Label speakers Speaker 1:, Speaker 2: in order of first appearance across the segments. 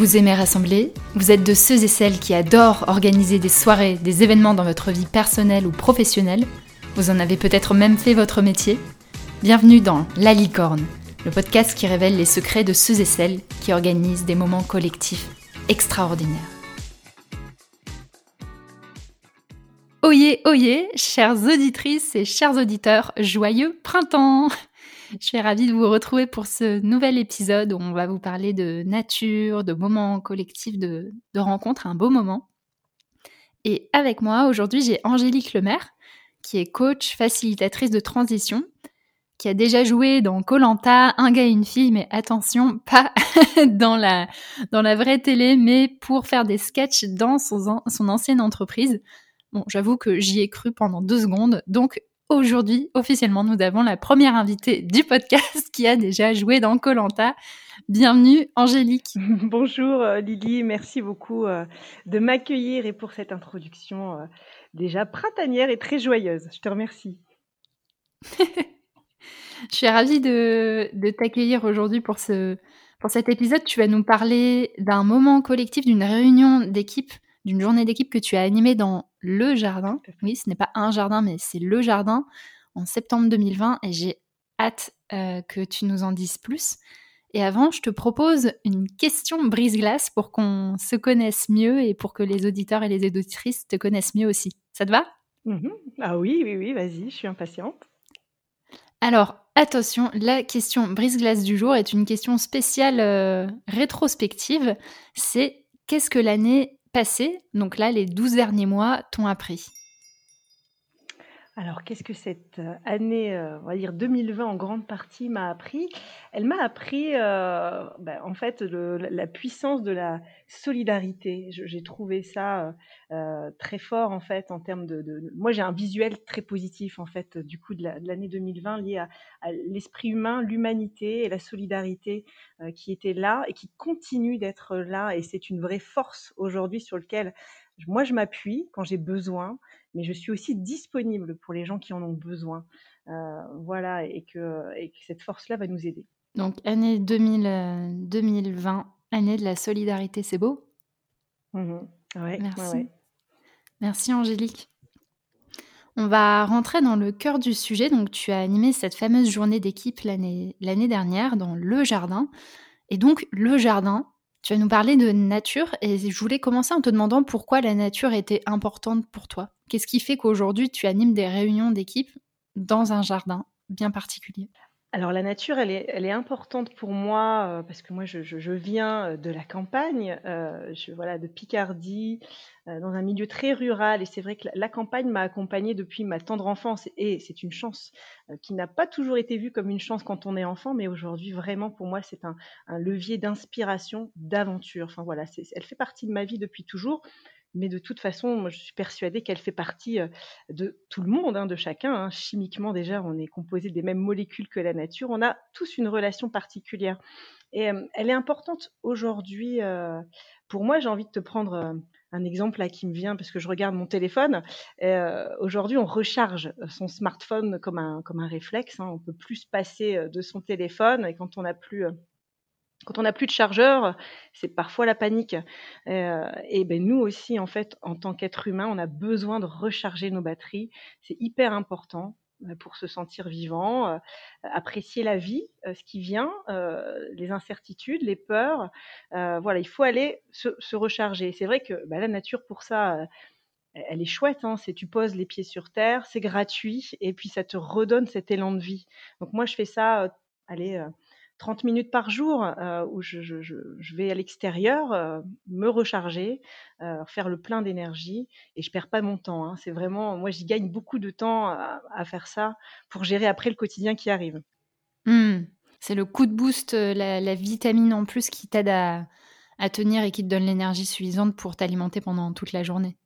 Speaker 1: Vous aimez rassembler Vous êtes de ceux et celles qui adorent organiser des soirées, des événements dans votre vie personnelle ou professionnelle. Vous en avez peut-être même fait votre métier. Bienvenue dans La Licorne, le podcast qui révèle les secrets de ceux et celles qui organisent des moments collectifs extraordinaires. Oyez, oyez, chères auditrices et chers auditeurs, joyeux printemps Je suis ravie de vous retrouver pour ce nouvel épisode où on va vous parler de nature, de moments collectifs, de, rencontres, un beau moment. Et avec moi, aujourd'hui, j'ai Angélique Lemaire, qui est coach, facilitatrice de transition, qui a déjà joué dans Colanta, un gars et une fille, mais attention, pas dans la, dans la vraie télé, mais pour faire des sketchs dans son, son ancienne entreprise. Bon, j'avoue que j'y ai cru pendant deux secondes, donc Aujourd'hui, officiellement, nous avons la première invitée du podcast qui a déjà joué dans Colanta. Bienvenue, Angélique.
Speaker 2: Bonjour euh, Lily, merci beaucoup euh, de m'accueillir et pour cette introduction euh, déjà printanière et très joyeuse. Je te remercie.
Speaker 1: Je suis ravie de, de t'accueillir aujourd'hui pour, ce, pour cet épisode. Tu vas nous parler d'un moment collectif, d'une réunion d'équipe d'une journée d'équipe que tu as animée dans le jardin. Oui, ce n'est pas un jardin, mais c'est le jardin en septembre 2020 et j'ai hâte euh, que tu nous en dises plus. Et avant, je te propose une question brise-glace pour qu'on se connaisse mieux et pour que les auditeurs et les auditrices te connaissent mieux aussi. Ça te va?
Speaker 2: Mmh Ah oui, oui, oui, vas-y, je suis impatiente.
Speaker 1: Alors, attention, la question brise-glace du jour est une question spéciale euh, rétrospective. C'est qu'est-ce que l'année passé, donc là, les 12 derniers mois, t'ont appris.
Speaker 2: Alors, qu'est-ce que cette euh, année, euh, on va dire 2020 en grande partie m'a appris? Elle m'a appris, euh, ben, en fait, la puissance de la solidarité. J'ai trouvé ça très fort, en fait, en termes de. Moi, j'ai un visuel très positif, en fait, du coup, de l'année 2020 lié à, à l'esprit humain, l'humanité et la solidarité qui était là et qui continue d'être là. Et c'est une vraie force aujourd'hui sur lequel moi, je m'appuie quand j'ai besoin mais je suis aussi disponible pour les gens qui en ont besoin. Euh, voilà, et que, cette force-là va nous aider.
Speaker 1: Donc, année 2000, 2020, euh, année de la solidarité, c'est beau?
Speaker 2: Mmh
Speaker 1: Merci. Merci Angélique. On va rentrer dans le cœur du sujet. Donc, tu as animé cette fameuse journée d'équipe l'année dernière dans le jardin. Et donc, le jardin, tu vas nous parler de nature et je voulais commencer en te demandant pourquoi la nature était importante pour toi. Qu'est-ce qui fait qu'aujourd'hui tu animes des réunions d'équipe dans un jardin bien particulier?
Speaker 2: Alors la nature, elle est, elle est importante pour moi euh, parce que moi je, je, viens euh, de la campagne, euh, je, voilà, de Picardie, dans un milieu très rural. Et c'est vrai que la, campagne m'a accompagnée depuis ma tendre enfance. Et c'est une chance qui n'a pas toujours été vue comme une chance quand on est enfant, mais aujourd'hui vraiment pour moi c'est un, un levier d'inspiration, d'aventure. Enfin voilà, elle fait partie de ma vie depuis toujours mais de toute façon, moi, je suis persuadée qu'elle fait partie de tout le monde, hein, de chacun. Hein. Chimiquement, déjà, on est composé des mêmes molécules que la nature. On a tous une relation particulière. Et elle est importante aujourd'hui. pour moi, j'ai envie de te prendre un exemple là qui me vient parce que je regarde mon téléphone. aujourd'hui, on recharge son smartphone comme un, comme un réflexe. Hein. On peut plus se passer de son téléphone et quand on n'a plus quand on n'a plus de chargeur, c'est parfois la panique. Euh, et ben nous aussi, en fait, en tant qu'être humain, on a besoin de recharger nos batteries. C'est hyper important euh, pour se sentir vivant, euh, apprécier la vie, ce qui vient, les incertitudes, les peurs. voilà, il faut aller se, recharger. C'est vrai que bah, la nature, pour ça, elle est chouette. Hein, c'est tu poses les pieds sur terre, c'est gratuit, et puis ça te redonne cet élan de vie. Donc moi, je fais ça, allez 30 minutes par jour euh, où je, vais à l'extérieur euh, me recharger, euh, faire le plein d'énergie et je perds pas mon temps. Hein. C'est vraiment, moi, j'y gagne beaucoup de temps à, faire ça pour gérer après le quotidien qui arrive.
Speaker 1: Mmh. C'est le coup de boost, la, vitamine en plus qui t'aide à, tenir et qui te donne l'énergie suffisante pour t'alimenter pendant toute la journée.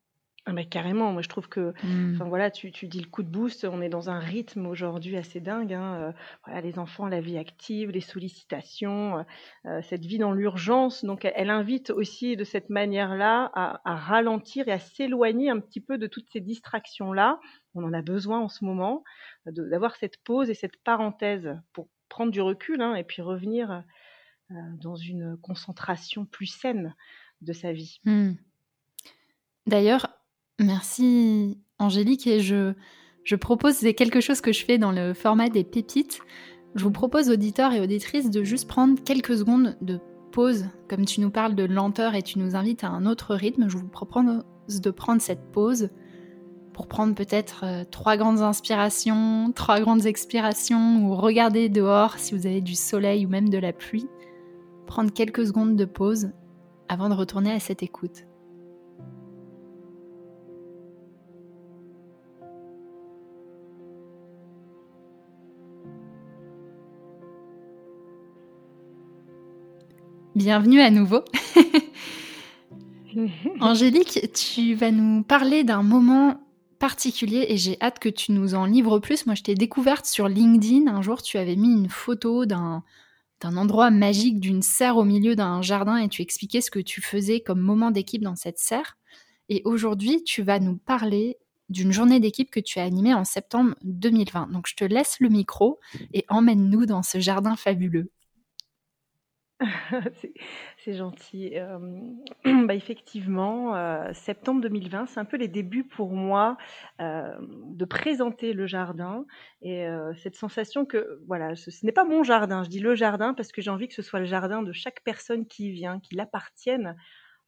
Speaker 2: Ah bah, carrément, moi je trouve que, mmh. enfin voilà, tu, tu dis le coup de boost, on est dans un rythme aujourd'hui assez dingue. Hein, euh, voilà, les enfants, la vie active, les sollicitations, euh, euh, cette vie dans l'urgence. Donc elle, invite aussi de cette manière-là à, à ralentir et à s'éloigner un petit peu de toutes ces distractions-là. On en a besoin en ce moment, d'avoir cette pause et cette parenthèse pour prendre du recul hein, et puis revenir dans une concentration plus saine de sa vie.
Speaker 1: Mmh. D'ailleurs, merci Angélique et je, propose, c'est quelque chose que je fais dans le format des pépites. Je vous propose, auditeurs et auditrices, de juste prendre quelques secondes de pause. Comme tu nous parles de lenteur et tu nous invites à un autre rythme, je vous propose de prendre cette pause pour prendre peut-être euh, trois grandes inspirations, trois grandes expirations, ou regarder dehors si vous avez du soleil ou même de la pluie. Prendre quelques secondes de pause avant de retourner à cette écoute. Bienvenue à nouveau. Angélique, tu vas nous parler d'un moment particulier et j'ai hâte que tu nous en livres plus. Moi, je t'ai découverte sur LinkedIn. Un jour, tu avais mis une photo d'un endroit magique, d'une serre au milieu d'un jardin et tu expliquais ce que tu faisais comme moment d'équipe dans cette serre. Et aujourd'hui, tu vas nous parler d'une journée d'équipe que tu as animée en septembre 2020. Donc, je te laisse le micro et emmène-nous dans ce jardin fabuleux.
Speaker 2: C'est gentil. bah, effectivement, euh, septembre 2020, c'est un peu les débuts pour moi euh, de présenter le jardin et euh, cette sensation que voilà, ce, n'est pas mon jardin. Je dis le jardin parce que j'ai envie que ce soit le jardin de chaque personne qui vient, qu'il appartienne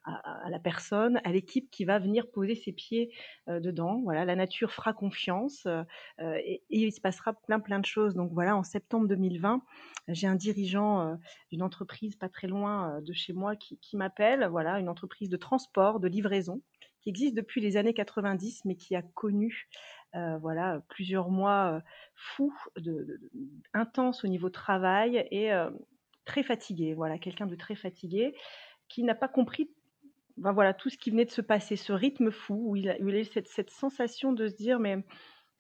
Speaker 2: à, la personne, à l'équipe qui va venir poser ses pieds euh, dedans. Voilà, la nature fera confiance euh, et, il se passera plein plein de choses. Donc voilà, en septembre 2020, j'ai un dirigeant euh, d'une entreprise pas très loin de chez moi qui, m'appelle. Voilà, une entreprise de transport, de livraison qui existe depuis les années 90, mais qui a connu voilà plusieurs mois fous, intenses au niveau travail et très fatigué. Voilà, quelqu'un de très fatigué qui n'a pas compris voilà, tout ce qui venait de se passer, ce rythme fou, où il a, eu cette, sensation de se dire, mais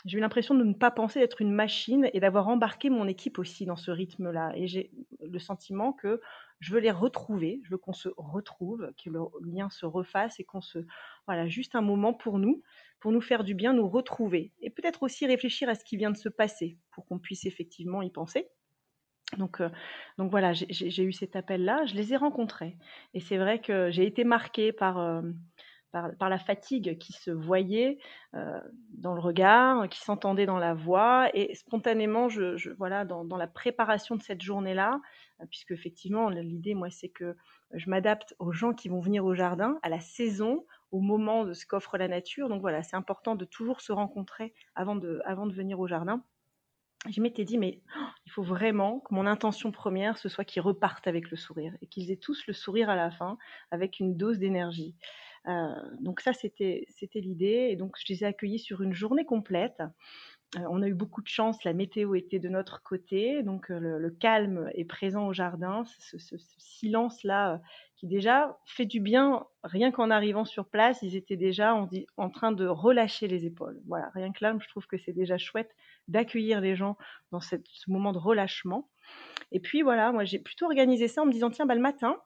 Speaker 2: j'ai eu l'impression de ne pas penser être une machine et d'avoir embarqué mon équipe aussi dans ce rythme-là. Et j'ai le sentiment que je veux les retrouver, je veux qu'on se retrouve, que le lien se refasse et qu'on se... Voilà, juste un moment pour nous, pour nous faire du bien, nous retrouver. Et peut-être aussi réfléchir à ce qui vient de se passer, pour qu'on puisse effectivement y penser. Donc, euh, donc voilà, j'ai eu cet appel-là, je les ai rencontrés. Et c'est vrai que j'ai été marquée par, euh, par, la fatigue qui se voyait euh, dans le regard, qui s'entendait dans la voix. Et spontanément, je, voilà, dans, la préparation de cette journée-là, puisque effectivement, l'idée, moi, c'est que je m'adapte aux gens qui vont venir au jardin, à la saison, au moment de ce qu'offre la nature. Donc voilà, c'est important de toujours se rencontrer avant de, avant de venir au jardin je m'étais dit, mais oh, il faut vraiment que mon intention première, ce soit qu'ils repartent avec le sourire et qu'ils aient tous le sourire à la fin avec une dose d'énergie. Euh, donc ça, c'était l'idée. Et donc, je les ai accueillis sur une journée complète. Euh, on a eu beaucoup de chance, la météo était de notre côté, donc euh, le, calme est présent au jardin, ce, silence-là qui déjà fait du bien, rien qu'en arrivant sur place, ils étaient déjà en, train de relâcher les épaules. Voilà, rien que là, je trouve que c'est déjà chouette d'accueillir les gens dans ce moment de relâchement. Et puis voilà, moi j'ai plutôt organisé ça en me disant, tiens, bah, le matin,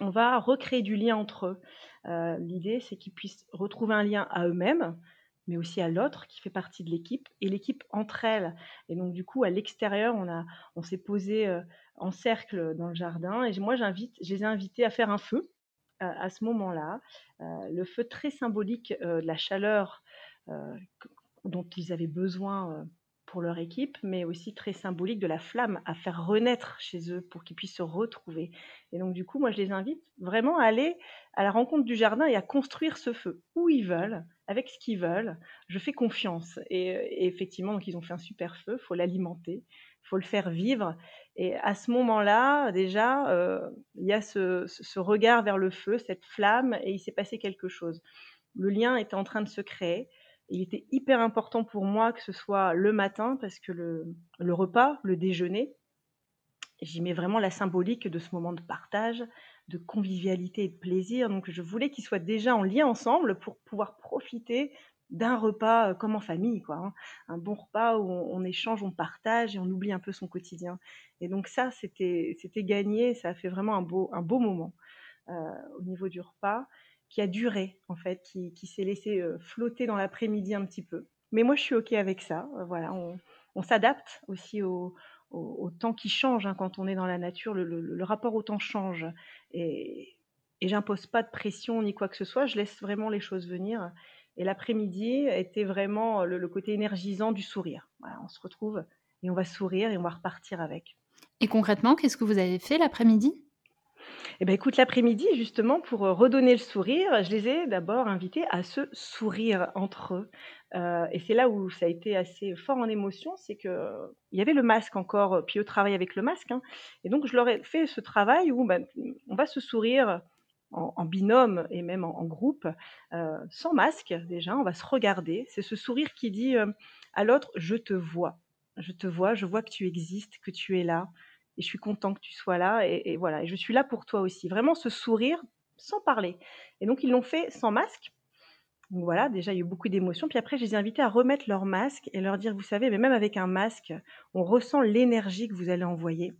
Speaker 2: on va recréer du lien entre eux. Euh, l'idée, c'est qu'ils puissent retrouver un lien à eux-mêmes, mais aussi à l'autre qui fait partie de l'équipe et l'équipe entre elles. Et donc du coup, à l'extérieur, on on s'est posé euh, en cercle dans le jardin et moi j'invite, je les ai invités à faire un feu euh, à ce moment-là, le feu très symbolique de la chaleur dont ils avaient besoin pour leur équipe, mais aussi très symbolique de la flamme à faire renaître chez eux pour qu'ils puissent se retrouver. Et donc du coup, moi je les invite vraiment à aller à la rencontre du jardin et à construire ce feu où ils veulent, avec ce qu'ils veulent. Je fais confiance. Et, effectivement, donc ils ont fait un super feu, faut l'alimenter, faut le faire vivre. Et à ce moment-là, déjà, il y a ce, ce regard vers le feu, cette flamme, et il s'est passé quelque chose. Le lien était en train de se créer il était hyper important pour moi que ce soit le matin parce que le, repas, le déjeuner, j'y mets vraiment la symbolique de ce moment de partage, de convivialité et de plaisir. Donc je voulais qu'ils soient déjà en lien ensemble pour pouvoir profiter d'un repas euh, comme en famille, quoi. Hein. Un bon repas où on, échange, on partage et on oublie un peu son quotidien. Et donc ça, c'était gagné. Ça a fait vraiment un beau un beau moment euh, au niveau du repas qui a duré, en fait, qui, qui s'est laissé euh, flotter dans l'après-midi un petit peu. Mais moi, je suis OK avec ça. Euh, voilà, on, on s'adapte aussi aux, au, temps qui change hein, quand on est dans la nature. Le, rapport au temps change. Et, et j'impose pas de pression ni quoi que ce soit. Je laisse vraiment les choses venir. Et l'après-midi était vraiment le, côté énergisant du sourire. on se retrouve et on va sourire et on va repartir avec.
Speaker 1: Et concrètement, qu'est-ce que vous avez fait l'après-midi?
Speaker 2: Eh ben, écoute, l'après-midi, justement, pour redonner le sourire, je les ai d'abord invités à se sourire entre eux. Euh, et c'est là où ça a été assez fort en émotion, c'est que il y avait le masque encore, puis eux travaillent avec le masque. Hein. et donc, je leur ai fait ce travail où ben, on va se sourire en, binôme et même en, groupe, euh, sans masque déjà, on va se regarder. C'est ce sourire qui dit euh, à l'autre, je te vois, je te vois, je vois que tu existes, que tu es là, et je suis content que tu sois là, et, voilà, et je suis là pour toi aussi. Vraiment ce sourire sans parler. Et donc ils l'ont fait sans masque. Donc voilà, déjà il y a eu beaucoup d'émotions. Puis après, je les ai invités à remettre leur masque et leur dire, vous savez, mais même avec un masque, on ressent l'énergie que vous allez envoyer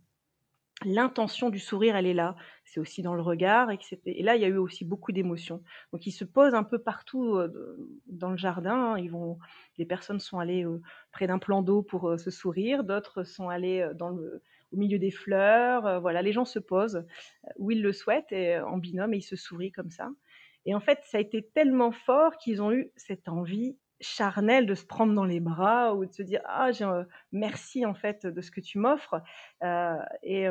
Speaker 2: l'intention du sourire, elle est là. C'est aussi dans le regard, etc. Et là, il y a eu aussi beaucoup d'émotions. Donc, ils se posent un peu partout euh, dans le jardin. Hein. Ils vont, les personnes sont allées euh, près d'un plan d'eau pour euh, se sourire, d'autres sont allées dans le, au milieu des fleurs. voilà, les gens se posent où ils le souhaitent et en binôme et ils se sourient comme ça. Et en fait, ça a été tellement fort qu'ils ont eu cette envie charnel de se prendre dans les bras ou de se dire ah j'ai, merci en fait de ce que tu m'offres euh, et,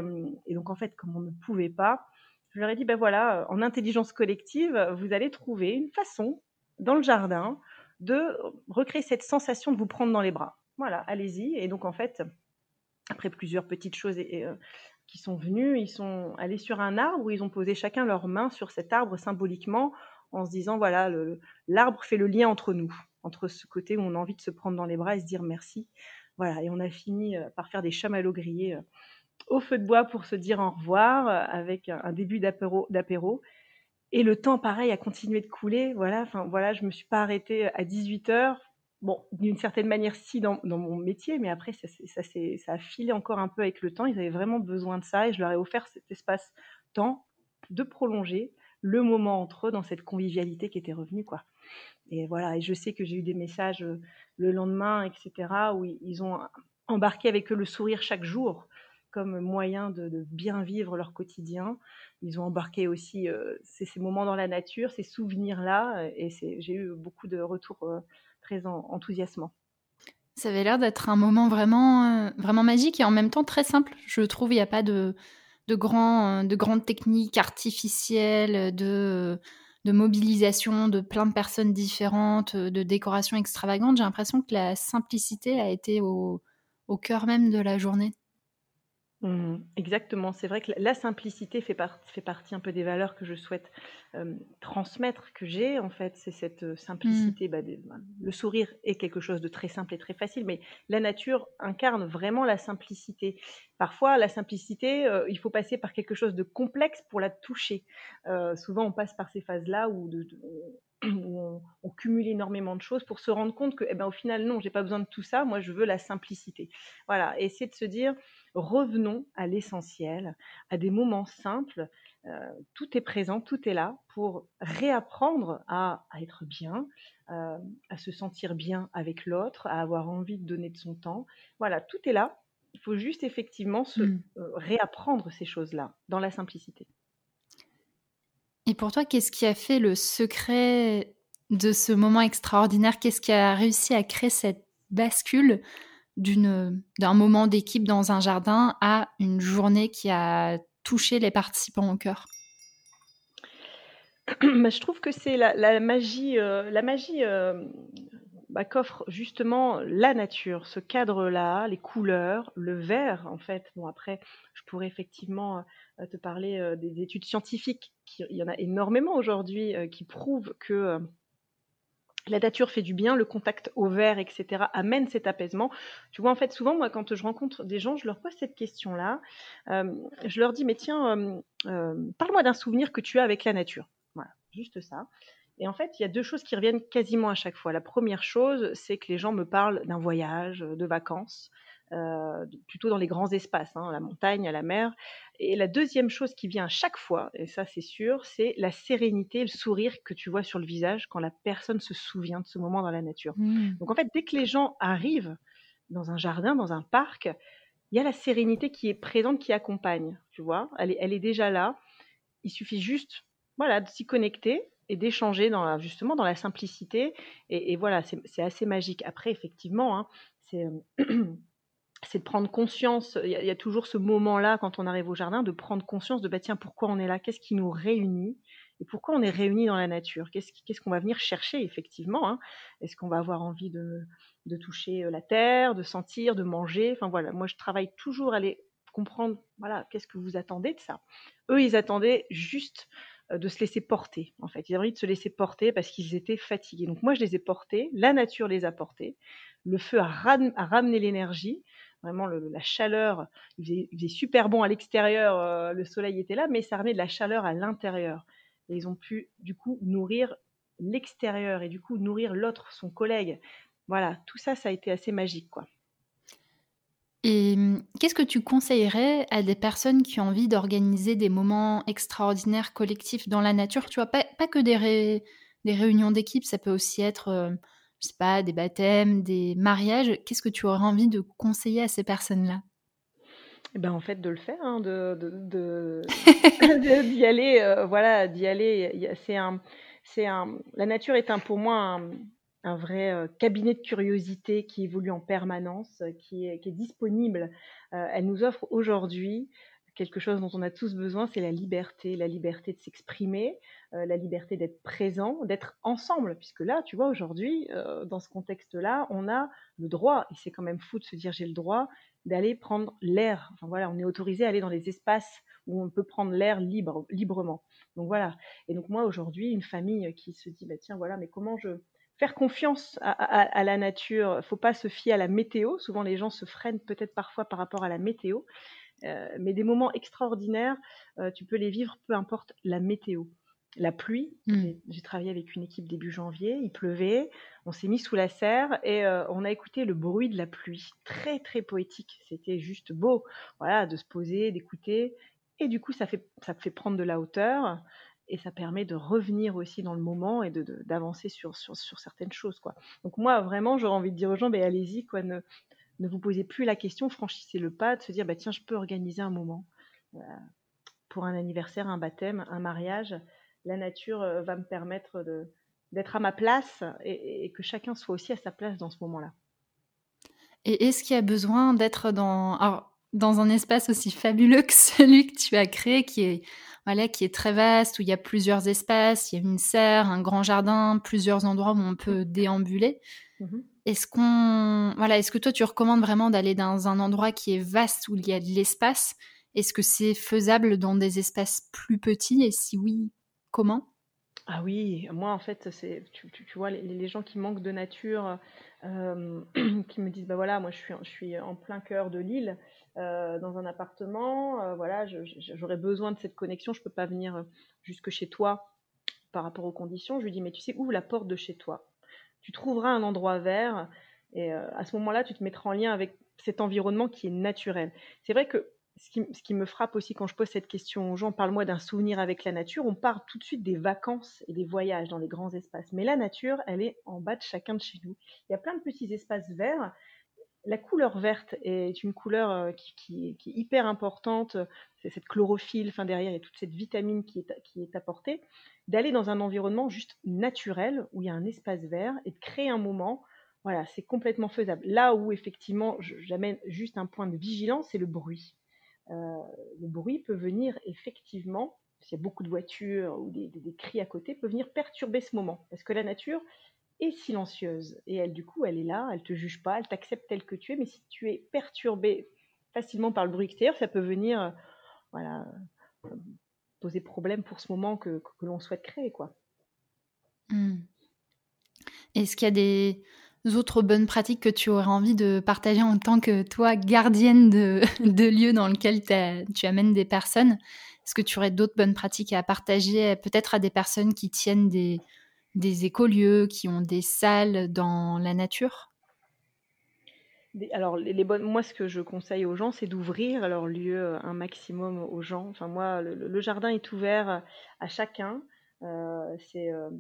Speaker 2: et, donc en fait comme on ne pouvait pas je leur ai dit ben voilà en intelligence collective vous allez trouver une façon dans le jardin de recréer cette sensation de vous prendre dans les bras voilà allez-y et donc en fait après plusieurs petites choses et, qui sont venues ils sont allés sur un arbre où ils ont posé chacun leurs mains sur cet arbre symboliquement en se disant voilà l'arbre fait le lien entre nous entre ce côté où on a envie de se prendre dans les bras et se dire merci. Voilà, et on a fini euh, par faire des chamallows grillés euh, au feu de bois pour se dire au revoir euh, avec un début d'apéro. Et le temps, pareil, a continué de couler. Voilà, enfin voilà, je me suis pas arrêtée à 18 heures. Bon, d'une certaine manière, si dans, mon métier, mais après, ça, ça, ça a filé encore un peu avec le temps. Ils avaient vraiment besoin de ça et je leur ai offert cet espace-temps de prolonger le moment entre eux dans cette convivialité qui était revenue, quoi. Et voilà, et je sais que j'ai eu des messages euh, le lendemain, etc., où ils ont embarqué avec eux le sourire chaque jour comme moyen de, bien vivre leur quotidien. Ils ont embarqué aussi euh, ces, moments dans la nature, ces souvenirs-là, et j'ai eu beaucoup de retours euh, très enthousiasmants.
Speaker 1: Ça avait l'air d'être un moment vraiment, vraiment magique et en même temps très simple. Je trouve il n'y a pas de, de, grands, de grandes techniques artificielles, de de mobilisation de plein de personnes différentes, euh, de décorations extravagantes. J'ai l'impression que la simplicité a été au, au cœur même de la journée.
Speaker 2: Mmh exactement, c'est vrai que la simplicité fait, fait, partie un peu des valeurs que je souhaite transmettre, que j'ai en fait, c'est cette mmh. simplicité. Bah, bah, le sourire est quelque chose de très simple et très facile, mais la nature incarne vraiment la simplicité. Parfois, la simplicité, il faut passer par quelque chose de complexe pour la toucher. souvent, on passe par ces phases-là où, on, on, cumule énormément de choses pour se rendre compte que, eh ben, au final, non, j'ai pas besoin de tout ça. Moi, je veux la simplicité. Voilà, et c'est de se dire, revenons à l'essentiel, à des moments simples. Euh, tout est présent, tout est là pour réapprendre à, être bien, euh, à se sentir bien avec l'autre, à avoir envie de donner de son temps. Voilà, tout est là. Il faut juste effectivement se mmh. euh, réapprendre ces choses-là dans la simplicité.
Speaker 1: Et pour toi, qu'est-ce qui a fait le secret de ce moment extraordinaire? Qu'est-ce qui a réussi à créer cette bascule d'un moment d'équipe dans un jardin à une journée qui a touché les participants au cœur?
Speaker 2: Bah, Je trouve que c'est la, magie, euh, la magie euh, bah, qu'offre justement la nature, ce cadre-là, les couleurs, le vert en fait. Bon après, je pourrais effectivement euh, te parler des études scientifiques, il y en a énormément aujourd'hui qui prouvent que la nature fait du bien, le contact au vert, etc., amène cet apaisement. Tu vois, en fait, souvent, moi, quand je rencontre des gens, je leur pose cette question-là. Euh, je leur dis, mais tiens, euh, euh, parle-moi d'un souvenir que tu as avec la nature. Voilà, juste ça. Et en fait, il y a deux choses qui reviennent quasiment à chaque fois. La première chose, c'est que les gens me parlent d'un voyage, de vacances, euh, plutôt dans les grands espaces, hein, la montagne, à la mer. Et la deuxième chose qui vient à chaque fois, et ça c'est sûr, c'est la sérénité, le sourire que tu vois sur le visage quand la personne se souvient de ce moment dans la nature. Mmh. Donc en fait, dès que les gens arrivent dans un jardin, dans un parc, il y a la sérénité qui est présente, qui accompagne, tu vois. Elle est, elle est déjà là. Il suffit juste, voilà, de s'y connecter et d'échanger justement dans la simplicité. Et, voilà, c'est assez magique. Après, effectivement, hein, c'est c'est de prendre conscience, il y, a, toujours ce moment-là quand on arrive au jardin, de prendre conscience de, bah, tiens, pourquoi on est là, qu'est-ce qui nous réunit, et pourquoi on est réunis dans la nature, qu'est-ce qu'on va venir chercher effectivement, hein? est-ce qu'on va avoir envie de, de, toucher euh, la terre, de sentir, de manger, enfin voilà, moi je travaille toujours à aller comprendre, voilà, qu'est-ce que vous attendez de ça? Eux, ils attendaient juste de se laisser porter, en fait. Ils avaient envie de se laisser porter parce qu'ils étaient fatigués. Donc moi, je les ai portés, la nature les a portés, le feu a, ramené l'énergie, vraiment la chaleur, il faisait, super bon à l'extérieur, euh, le soleil était là, mais ça ramenait de la chaleur à l'intérieur. Et ils ont pu, du coup, nourrir l'extérieur et du coup nourrir l'autre, son collègue. Voilà, tout ça, ça a été assez magique, quoi.
Speaker 1: Et mmh, qu'est-ce que tu conseillerais à des personnes qui ont envie d'organiser des moments extraordinaires collectifs dans la nature? Tu vois, pas, que des, des réunions d'équipe, ça peut aussi être, euh, je sais pas, des baptêmes, des mariages. Qu'est-ce que tu aurais envie de conseiller à ces personnes-là?
Speaker 2: Eh ben, en fait, de le faire, hein, de, d'y aller, euh, voilà, d'y aller. C'est un, c'est un, la nature est un, pour moi un, un vrai euh, cabinet de curiosité qui évolue en permanence, euh, qui est, disponible. Euh, elle nous offre aujourd'hui quelque chose dont on a tous besoin, c'est la liberté, la liberté de s'exprimer, la liberté d'être présent, d'être ensemble, puisque là, tu vois, aujourd'hui, dans ce contexte-là, on a le droit, et c'est quand même fou de se dire j'ai le droit d'aller prendre l'air. Enfin voilà, on est autorisé à aller dans les espaces où on peut prendre l'air libre, librement. Donc voilà. Et donc moi aujourd'hui, une famille qui se dit bah tiens voilà, mais comment je faire confiance à, la nature. Faut pas se fier à la météo. Souvent, les gens se freinent peut-être parfois par rapport à la météo. Euh, mais des moments extraordinaires, euh, tu peux les vivre peu importe la météo. La pluie, mmh. j'ai travaillé avec une équipe début janvier, il pleuvait, on s'est mis sous la serre et euh, on a écouté le bruit de la pluie. Très très poétique, c'était juste beau, voilà, de se poser, d'écouter. Et du coup, ça fait, ça fait prendre de la hauteur et ça permet de revenir aussi dans le moment et d'avancer de, sur, sur, sur, certaines choses. Quoi. Donc moi, vraiment, j'aurais envie de dire aux gens, ben, allez-y, quoi, ne, ne vous posez plus la question, franchissez le pas, de se dire, bah, tiens, je peux organiser un moment. Euh, pour un anniversaire, un baptême, un mariage, la nature euh, va me permettre d'être à ma place et, que chacun soit aussi à sa place dans ce moment-là.
Speaker 1: Et est-ce qu'il y a besoin d'être dans... Dans un espace aussi fabuleux que celui que tu as créé, qui est voilà, qui est très vaste, où il y a plusieurs espaces, il y a une serre, un grand jardin, plusieurs endroits où on peut déambuler. Mmh est-ce qu'on, voilà, est-ce que toi tu recommandes vraiment d'aller dans un endroit qui est vaste où il y a de l'espace? Est-ce que c'est faisable dans des espaces plus petits? Et si oui, comment?
Speaker 2: Ah oui, moi en fait, c'est tu, vois les, gens qui manquent de nature, euh, qui me disent bah voilà, moi je suis je suis en plein cœur de l'île, euh, dans un appartement, euh, voilà, j'aurais besoin de cette connexion, je peux pas venir jusque chez toi par rapport aux conditions. Je lui dis mais tu sais ouvre la porte de chez toi, tu trouveras un endroit vert et à ce moment-là tu te mettras en lien avec cet environnement qui est naturel. C'est vrai que ce qui, me frappe aussi quand je pose cette question aux gens, parle-moi d'un souvenir avec la nature, on part tout de suite des vacances et des voyages dans les grands espaces. Mais la nature, elle est en bas de chacun de chez nous. Il y a plein de petits espaces verts. La couleur verte est une couleur euh, qui, est hyper importante. C'est cette chlorophylle, enfin derrière, il y a toute cette vitamine qui est, qui est apportée. D'aller dans un environnement juste naturel, où il y a un espace vert, et de créer un moment voilà, c'est complètement faisable. Là où effectivement, j'amène juste un point de vigilance, c'est le bruit. Euh, le bruit peut venir effectivement, s'il y a beaucoup de voitures ou des, cris à côté, peut venir perturber ce moment. Parce que la nature est silencieuse et elle, du coup, elle est là, elle te juge pas, elle t'accepte tel que tu es. Mais si tu es perturbé facilement par le bruit extérieur, ça peut venir, euh, euh, poser problème pour ce moment que, l'on souhaite créer, quoi.
Speaker 1: Hmm. Est-ce qu'il y a des autres bonnes pratiques que tu aurais envie de partager en tant que toi, gardienne de, de lieux dans lesquels tu amènes des personnes? Est-ce que tu aurais d'autres bonnes pratiques à partager, peut-être à des personnes qui tiennent des, écolieux, qui ont des salles dans la nature?
Speaker 2: Alors, les, bonnes, moi, ce que je conseille aux gens, c'est d'ouvrir leur lieu un maximum aux gens. Enfin, moi, le, jardin est ouvert à chacun. Euh, c'est euh,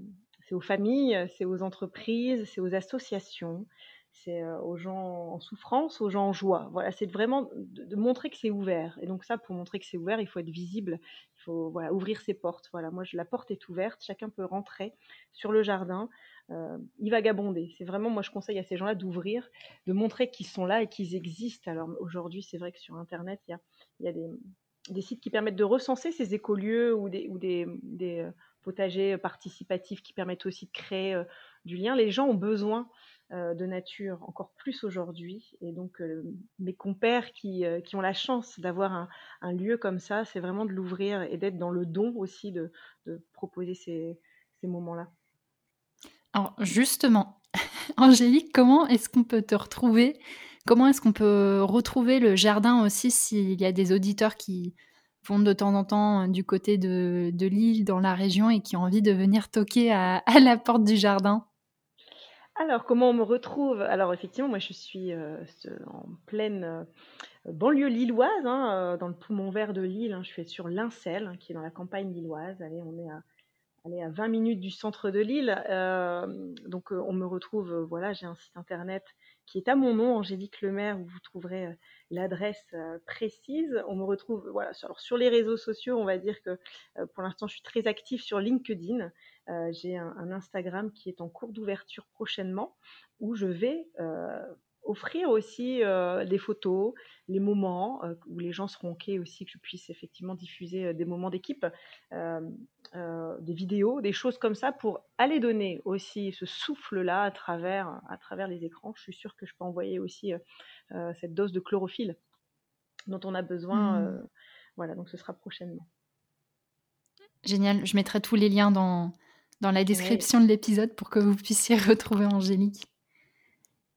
Speaker 2: c'est aux familles, c'est aux entreprises, c'est aux associations, c'est aux gens en souffrance, aux gens en joie. Voilà, c'est vraiment de, montrer que c'est ouvert. Et donc ça, pour montrer que c'est ouvert, il faut être visible, il faut voilà, ouvrir ses portes. Voilà, moi, la porte est ouverte, chacun peut rentrer sur le jardin, euh, y vagabonder. C'est vraiment, moi, je conseille à ces gens-là d'ouvrir, de montrer qu'ils sont là et qu'ils existent. Alors aujourd'hui, c'est vrai que sur Internet, il y a, des, sites qui permettent de recenser ces écolieux ou des potagers participatifs qui permettent aussi de créer du lien. Les gens ont besoin euh, de nature encore plus aujourd'hui. Et donc, euh, mes compères qui, euh, qui, ont la chance d'avoir un, lieu comme ça, c'est vraiment de l'ouvrir et d'être dans le don aussi de, proposer ces, ces moments-là.
Speaker 1: Alors, justement, Angélique, comment est-ce qu'on peut te retrouver? Comment est-ce qu'on peut retrouver le jardin aussi s'il y a des auditeurs qui vont de temps en temps du côté de, de l'île, dans la région, et qui ont envie de venir toquer à la porte du jardin
Speaker 2: alors, comment on me retrouve? Alors, effectivement, moi, je suis euh, en pleine euh, banlieue lilloise, hein, euh, dans le poumon vert de Lille. Hein. je suis sur l'Incel, hein, qui est dans la campagne lilloise. Allez, on est à, allez, à 20 minutes du centre de Lille. donc, on me retrouve, voilà, j'ai un site internet qui est à mon nom, Angélique Lemaire, où vous trouverez l'adresse précise. On me retrouve, voilà, sur, sur les réseaux sociaux, on va dire que pour l'instant, je suis très active sur LinkedIn. Euh, j'ai un, Instagram qui est en cours d'ouverture prochainement où je vais euh, offrir aussi euh, des photos, les moments où les gens seront OK aussi, que je puisse effectivement diffuser des moments d'équipe, des vidéos, des choses comme ça pour aller donner aussi ce souffle-là à travers, à travers les écrans. Je suis sûre que je peux envoyer aussi cette dose de chlorophylle dont on a besoin. Mmh. voilà, donc ce sera prochainement.
Speaker 1: Génial, je mettrai tous les liens dans, dans la description de l'épisode pour que vous puissiez retrouver Angélique.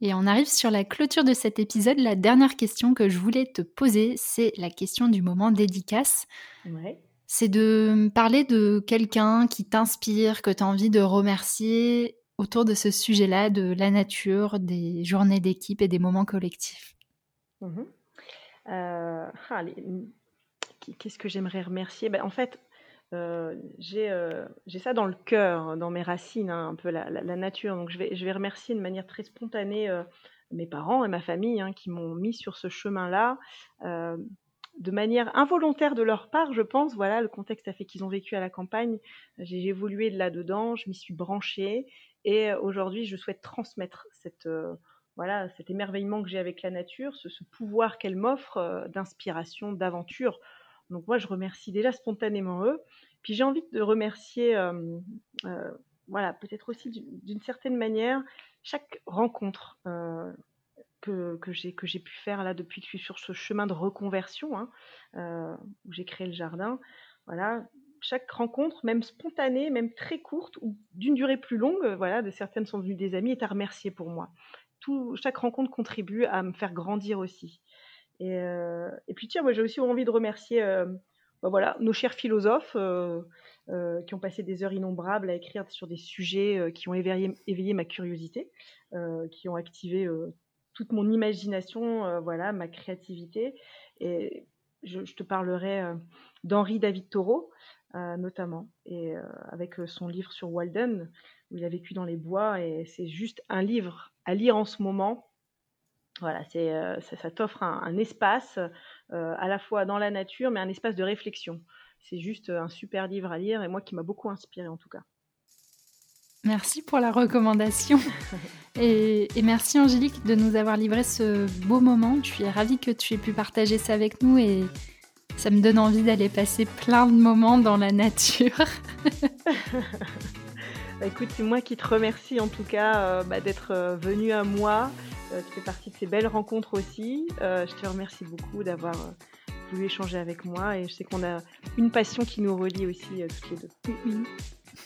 Speaker 1: Et on arrive sur la clôture de cet épisode. La dernière question que je voulais te poser, c'est la question du moment dédicace. C'est de parler de quelqu'un qui t'inspire, que tu as envie de remercier autour de ce sujet-là, de la nature, des journées d'équipe et des moments collectifs.
Speaker 2: Mmh euh, ah, qu'est-ce que j'aimerais remercier? Ben, En fait, euh, euh, j'ai ça dans le cœur, dans mes racines, hein, un peu la, nature. Donc je vais, je vais remercier de manière très spontanée mes parents et ma famille hein, qui m'ont mis sur ce chemin-là. De manière involontaire de leur part, je pense, voilà, le contexte a fait qu'ils ont vécu à la campagne. J'ai évolué de là-dedans, je m'y suis branchée et aujourd'hui, je souhaite transmettre cette, voilà, cet émerveillement que j'ai avec la nature, ce, pouvoir qu'elle m'offre d'inspiration, d'aventure. Donc moi, je remercie déjà spontanément eux. Puis j'ai envie de remercier, euh, euh, voilà, peut-être aussi d'une certaine manière, chaque rencontre euh, que, que j'ai pu faire là depuis que je suis sur ce chemin de reconversion, hein, où j'ai créé le jardin. Voilà, chaque rencontre, même spontanée, même très courte ou d'une durée plus longue, voilà, de certaines sont devenues des amis, est à remercier pour moi. Tout, chaque rencontre contribue à me faire grandir aussi. Euh, et, puis tiens, moi j'ai aussi envie de remercier euh, bah, voilà, nos chers philosophes euh, qui ont passé des heures innombrables à écrire sur des sujets qui ont éveillé, éveillé ma curiosité, qui ont activé toute mon imagination, voilà, ma créativité. Et je, te parlerai d'Henri David Thoreau, notamment, et avec son livre sur Walden, où il a vécu dans les bois, et c'est juste un livre à lire en ce moment voilà, c'est, euh, ça, t'offre un, espace euh, à la fois dans la nature, mais un espace de réflexion. C'est juste un super livre à lire et moi qui m'a beaucoup inspiré en tout cas.
Speaker 1: Merci pour la recommandation et, merci Angélique de nous avoir livré ce beau moment. Je suis ravie que tu aies pu partager ça avec nous et ça me donne envie d'aller passer plein de moments dans la nature.
Speaker 2: Bah, écoute, c'est moi qui te remercie en tout cas euh, bah, d'être venu à moi euh, tu fais partie de ces belles rencontres aussi. Euh, je te remercie beaucoup d'avoir euh, voulu échanger avec moi et je sais qu'on a une passion qui nous relie aussi toutes les deux.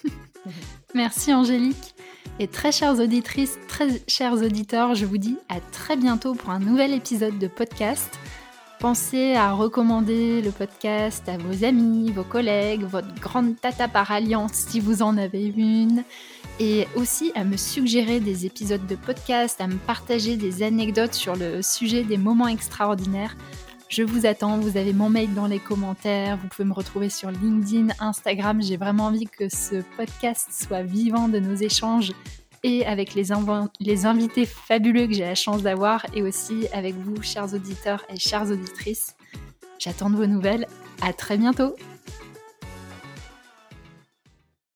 Speaker 1: Merci Angélique. Et très chères auditrices, très chers auditeurs, je vous dis à très bientôt pour un nouvel épisode de podcast. Pensez à recommander le podcast à vos amis, vos collègues, votre grande tata par alliance si vous en avez une et aussi à me suggérer des épisodes de podcast, à me partager des anecdotes sur le sujet des moments extraordinaires. Je vous attends, vous avez mon mail dans les commentaires, vous pouvez me retrouver sur LinkedIn, Instagram. J'ai vraiment envie que ce podcast soit vivant de nos échanges et avec les, invités fabuleux que j'ai la chance d'avoir et aussi avec vous, chers auditeurs et chères auditrices. J'attends de vos nouvelles. À très bientôt!